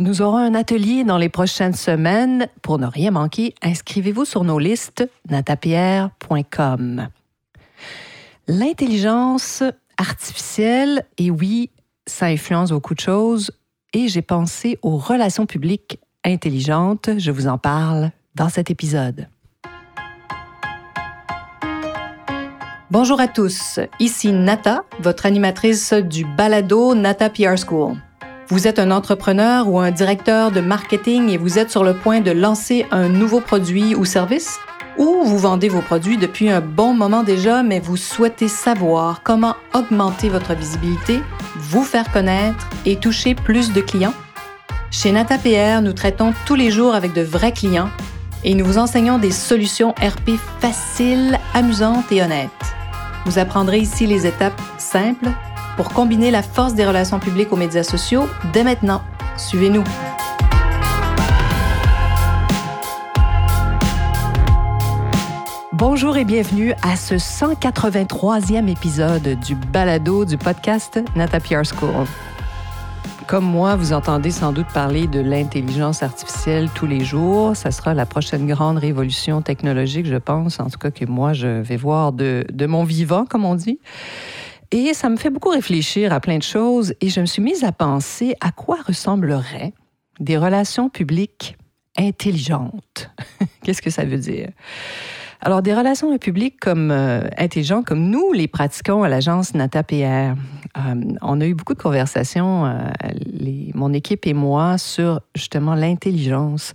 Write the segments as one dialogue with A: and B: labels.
A: Nous aurons un atelier dans les prochaines semaines. Pour ne rien manquer, inscrivez-vous sur nos listes natapierre.com. L'intelligence artificielle, et oui, ça influence beaucoup de choses, et j'ai pensé aux relations publiques intelligentes. Je vous en parle dans cet épisode. Bonjour à tous, ici Nata, votre animatrice du balado Nata PR School. Vous êtes un entrepreneur ou un directeur de marketing et vous êtes sur le point de lancer un nouveau produit ou service? Ou vous vendez vos produits depuis un bon moment déjà, mais vous souhaitez savoir comment augmenter votre visibilité, vous faire connaître et toucher plus de clients? Chez NataPR, nous traitons tous les jours avec de vrais clients et nous vous enseignons des solutions RP faciles, amusantes et honnêtes. Vous apprendrez ici les étapes simples pour combiner la force des relations publiques aux médias sociaux dès maintenant. Suivez-nous. Bonjour et bienvenue à ce 183e épisode du balado du podcast Nata PR School. Comme moi, vous entendez sans doute parler de l'intelligence artificielle tous les jours. Ça sera la prochaine grande révolution technologique, je pense, en tout cas que moi, je vais voir de, de mon vivant, comme on dit. Et ça me fait beaucoup réfléchir à plein de choses et je me suis mise à penser à quoi ressembleraient des relations publiques intelligentes. Qu'est-ce que ça veut dire? Alors, des relations publiques comme euh, intelligentes, comme nous les pratiquons à l'agence Nata PR, euh, on a eu beaucoup de conversations, euh, mon équipe et moi, sur justement l'intelligence.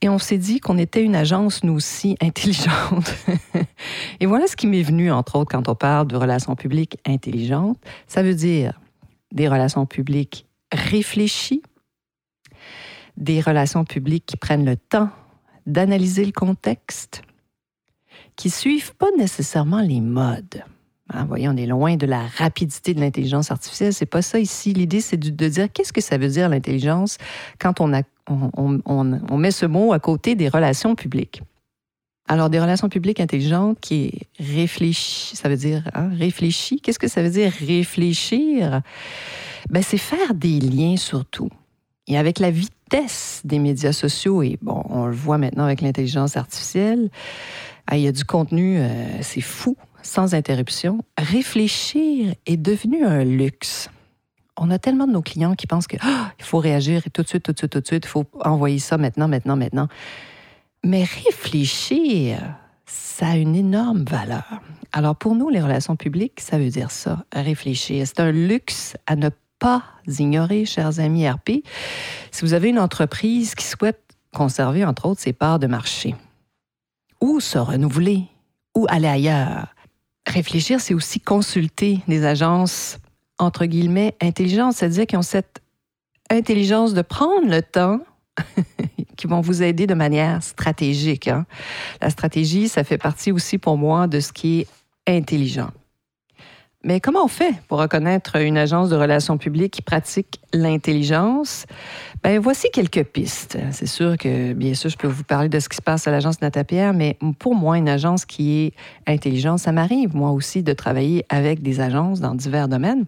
A: Et on s'est dit qu'on était une agence, nous aussi, intelligente. et voilà ce qui m'est venu, entre autres, quand on parle de relations publiques intelligentes. Ça veut dire des relations publiques réfléchies, des relations publiques qui prennent le temps d'analyser le contexte, qui suivent pas nécessairement les modes. Hein, voyez, on est loin de la rapidité de l'intelligence artificielle. C'est pas ça ici. L'idée, c'est de dire qu'est-ce que ça veut dire l'intelligence quand on met ce mot à côté des relations publiques? Alors, des relations publiques intelligentes qui est réfléchi, ça veut dire hein, réfléchi. Qu'est-ce que ça veut dire réfléchir? Ben, c'est faire des liens surtout. Et avec la vitesse des médias sociaux, et bon, on le voit maintenant avec l'intelligence artificielle, ah, il y a du contenu, euh, c'est fou, sans interruption. Réfléchir est devenu un luxe on a tellement de nos clients qui pensent qu'il ah, faut réagir tout de suite, tout de suite, tout de suite, il faut envoyer ça maintenant, maintenant, maintenant. Mais réfléchir, ça a une énorme valeur. Alors pour nous, les relations publiques, ça veut dire ça, réfléchir. C'est un luxe à ne pas ignorer, chers amis RP. Si vous avez une entreprise qui souhaite conserver, entre autres, ses parts de marché, ou se renouveler, ou aller ailleurs, réfléchir, c'est aussi consulter des agences entre guillemets, intelligence, c'est-à-dire qu'ils ont cette intelligence de prendre le temps qui vont vous aider de manière stratégique. Hein. La stratégie, ça fait partie aussi pour moi de ce qui est intelligent. Mais comment on fait pour reconnaître une agence de relations publiques qui pratique l'intelligence? Ben, voici quelques pistes. C'est sûr que, bien sûr, je peux vous parler de ce qui se passe à l'agence Natapierre, mais pour moi, une agence qui est intelligente, ça m'arrive, moi aussi, de travailler avec des agences dans divers domaines.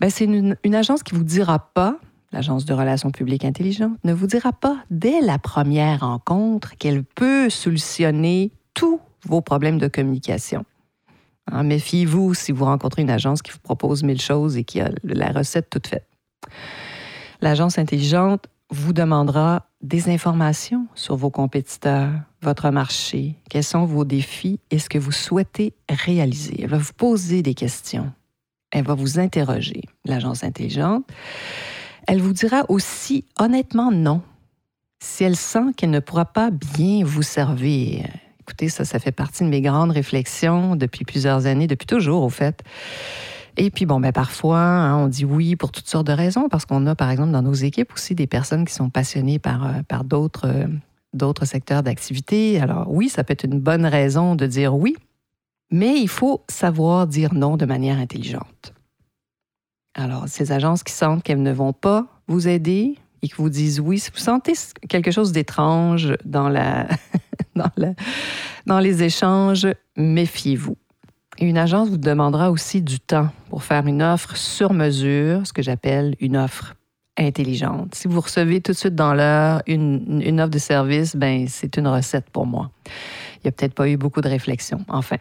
A: Ben, c'est une, agence qui vous dira pas, l'agence de relations publiques intelligentes, ne vous dira pas dès la première rencontre qu'elle peut solutionner tous vos problèmes de communication. Hein, méfiez-vous si vous rencontrez une agence qui vous propose mille choses et qui a la recette toute faite. L'agence intelligente vous demandera des informations sur vos compétiteurs, votre marché, quels sont vos défis et ce que vous souhaitez réaliser. Elle va vous poser des questions elle va vous interroger, l'agence intelligente. Elle vous dira aussi honnêtement non si elle sent qu'elle ne pourra pas bien vous servir. Écoutez, ça, ça fait partie de mes grandes réflexions depuis plusieurs années, depuis toujours au fait. Et puis, bon, ben, parfois, hein, on dit oui pour toutes sortes de raisons, parce qu'on a, par exemple, dans nos équipes aussi des personnes qui sont passionnées par, euh, par d'autres, euh, d'autres secteurs d'activité. Alors, oui, ça peut être une bonne raison de dire oui, mais il faut savoir dire non de manière intelligente. Alors, ces agences qui sentent qu'elles ne vont pas vous aider et qui vous disent oui, si vous sentez quelque chose d'étrange dans, la, dans, les échanges, méfiez-vous. une agence vous demandera aussi du temps pour faire une offre sur mesure, ce que j'appelle une offre intelligente. Si vous recevez tout de suite dans l'heure une, une offre de service, ben c'est une recette pour moi. Il n'y a peut-être pas eu beaucoup de réflexion. Enfin,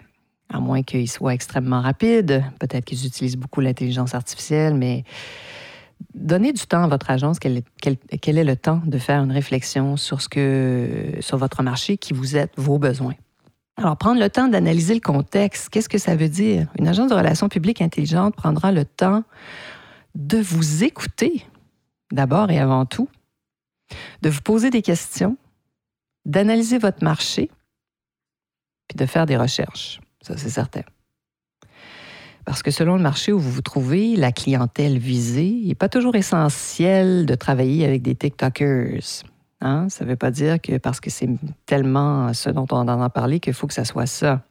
A: à moins qu'ils soient extrêmement rapides. Peut-être qu'ils utilisent beaucoup l'intelligence artificielle, mais donnez du temps à votre agence. Quel est, le temps de faire une réflexion sur, ce que, sur votre marché qui vous êtes, vos besoins? Alors, prendre le temps d'analyser le contexte, qu'est-ce que ça veut dire? Une agence de relations publiques intelligente prendra le temps de vous écouter, d'abord et avant tout, de vous poser des questions, d'analyser votre marché, puis de faire des recherches. Ça, c'est certain. Parce que selon le marché où vous vous trouvez, la clientèle visée, il n'est pas toujours essentiel de travailler avec des TikTokers. Hein? Ça ne veut pas dire que parce que c'est tellement ce dont on en a parlé qu'il faut que ça soit ça.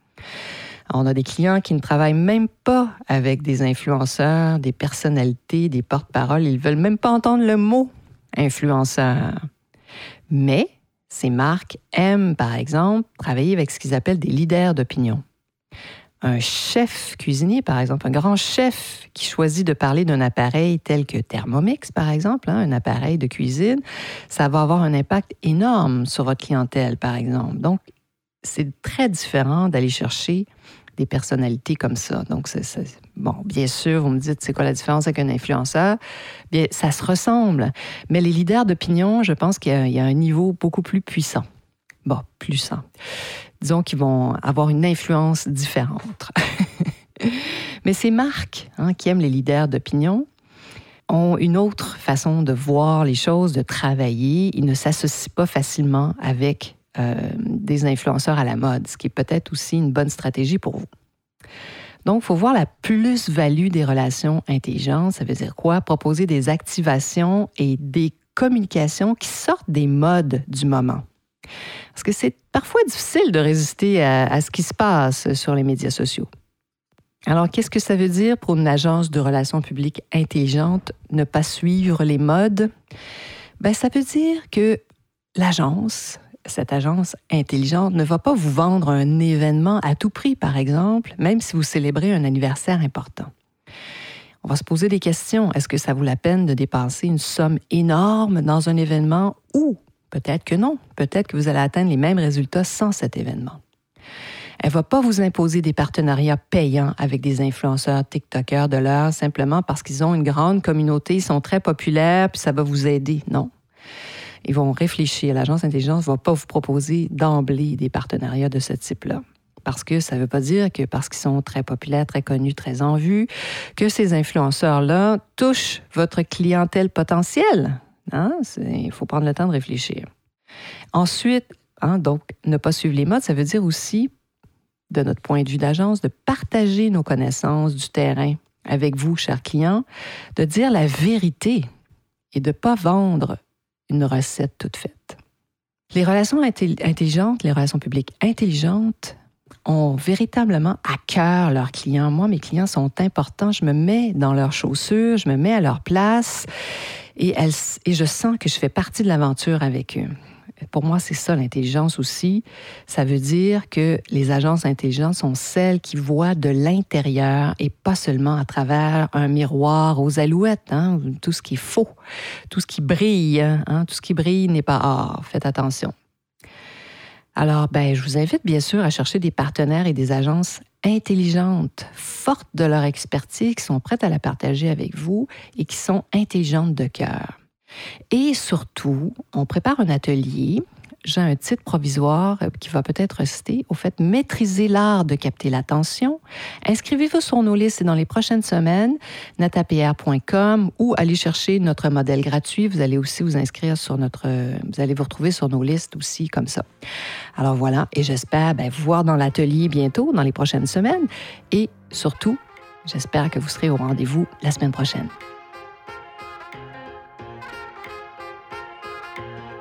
A: On a des clients qui ne travaillent même pas avec des influenceurs, des personnalités, des porte-paroles. Ils ne veulent même pas entendre le mot influenceur. Mais ces marques aiment, par exemple, travailler avec ce qu'ils appellent des leaders d'opinion un chef cuisinier, par exemple, un grand chef qui choisit de parler d'un appareil tel que Thermomix, par exemple, hein, un appareil de cuisine, ça va avoir un impact énorme sur votre clientèle, par exemple. Donc, c'est très différent d'aller chercher des personnalités comme ça. Donc, c'est, bon, bien sûr, vous me dites, c'est quoi la différence avec un influenceur? Bien, ça se ressemble. Mais les leaders d'opinion, je pense qu'il y a un niveau beaucoup plus puissant. Bon, puissant disons, qui vont avoir une influence différente. Mais ces marques hein, qui aiment les leaders d'opinion ont une autre façon de voir les choses, de travailler. Ils ne s'associent pas facilement avec euh, des influenceurs à la mode, ce qui est peut-être aussi une bonne stratégie pour vous. Donc, il faut voir la plus-value des relations intelligentes. Ça veut dire quoi? Proposer des activations et des communications qui sortent des modes du moment. Parce que c'est parfois difficile de résister à, ce qui se passe sur les médias sociaux. Alors, qu'est-ce que ça veut dire pour une agence de relations publiques intelligente ne pas suivre les modes? Ben, ça veut dire que l'agence, cette agence intelligente, ne va pas vous vendre un événement à tout prix, par exemple, même si vous célébrez un anniversaire important. On va se poser des questions. Est-ce que ça vaut la peine de dépenser une somme énorme dans un événement ou Peut-être que non. Peut-être que vous allez atteindre les mêmes résultats sans cet événement. Elle ne va pas vous imposer des partenariats payants avec des influenceurs TikTokers de l'heure simplement parce qu'ils ont une grande communauté, ils sont très populaires, puis ça va vous aider. Non. Ils vont réfléchir. L'agence intelligence ne va pas vous proposer d'emblée des partenariats de ce type-là. Parce que ça ne veut pas dire que parce qu'ils sont très populaires, très connus, très en vue, que ces influenceurs-là touchent votre clientèle potentielle. Hein? Il faut prendre le temps de réfléchir. Ensuite, hein, donc, ne pas suivre les modes, ça veut dire aussi, de notre point de vue d'agence, de partager nos connaissances du terrain avec vous, chers clients, de dire la vérité et de ne pas vendre une recette toute faite. Les relations intelligentes, les relations publiques intelligentes ont véritablement à cœur leurs clients. Moi, mes clients sont importants. Je me mets dans leurs chaussures, je me mets à leur place et, et je sens que je fais partie de l'aventure avec eux. Pour moi, c'est ça l'intelligence aussi. Ça veut dire que les agences intelligentes sont celles qui voient de l'intérieur et pas seulement à travers un miroir aux alouettes, hein, tout ce qui est faux, tout ce qui brille. Hein, tout ce qui brille n'est pas or. Faites attention. Alors, ben, je vous invite bien sûr à chercher des partenaires et des agences intelligentes, fortes de leur expertise, qui sont prêtes à la partager avec vous et qui sont intelligentes de cœur. Et surtout, on prépare un atelier j'ai un titre provisoire euh, qui va peut-être rester. Au fait, maîtriser l'art de capter l'attention. Inscrivez-vous sur nos listes dans les prochaines semaines, natapr.com ou allez chercher notre modèle gratuit. Vous allez aussi vous inscrire sur notre, vous allez vous retrouver sur nos listes aussi comme ça. Alors voilà, et j'espère ben, vous voir dans l'atelier bientôt, dans les prochaines semaines. Et surtout, j'espère que vous serez au rendez-vous la semaine prochaine.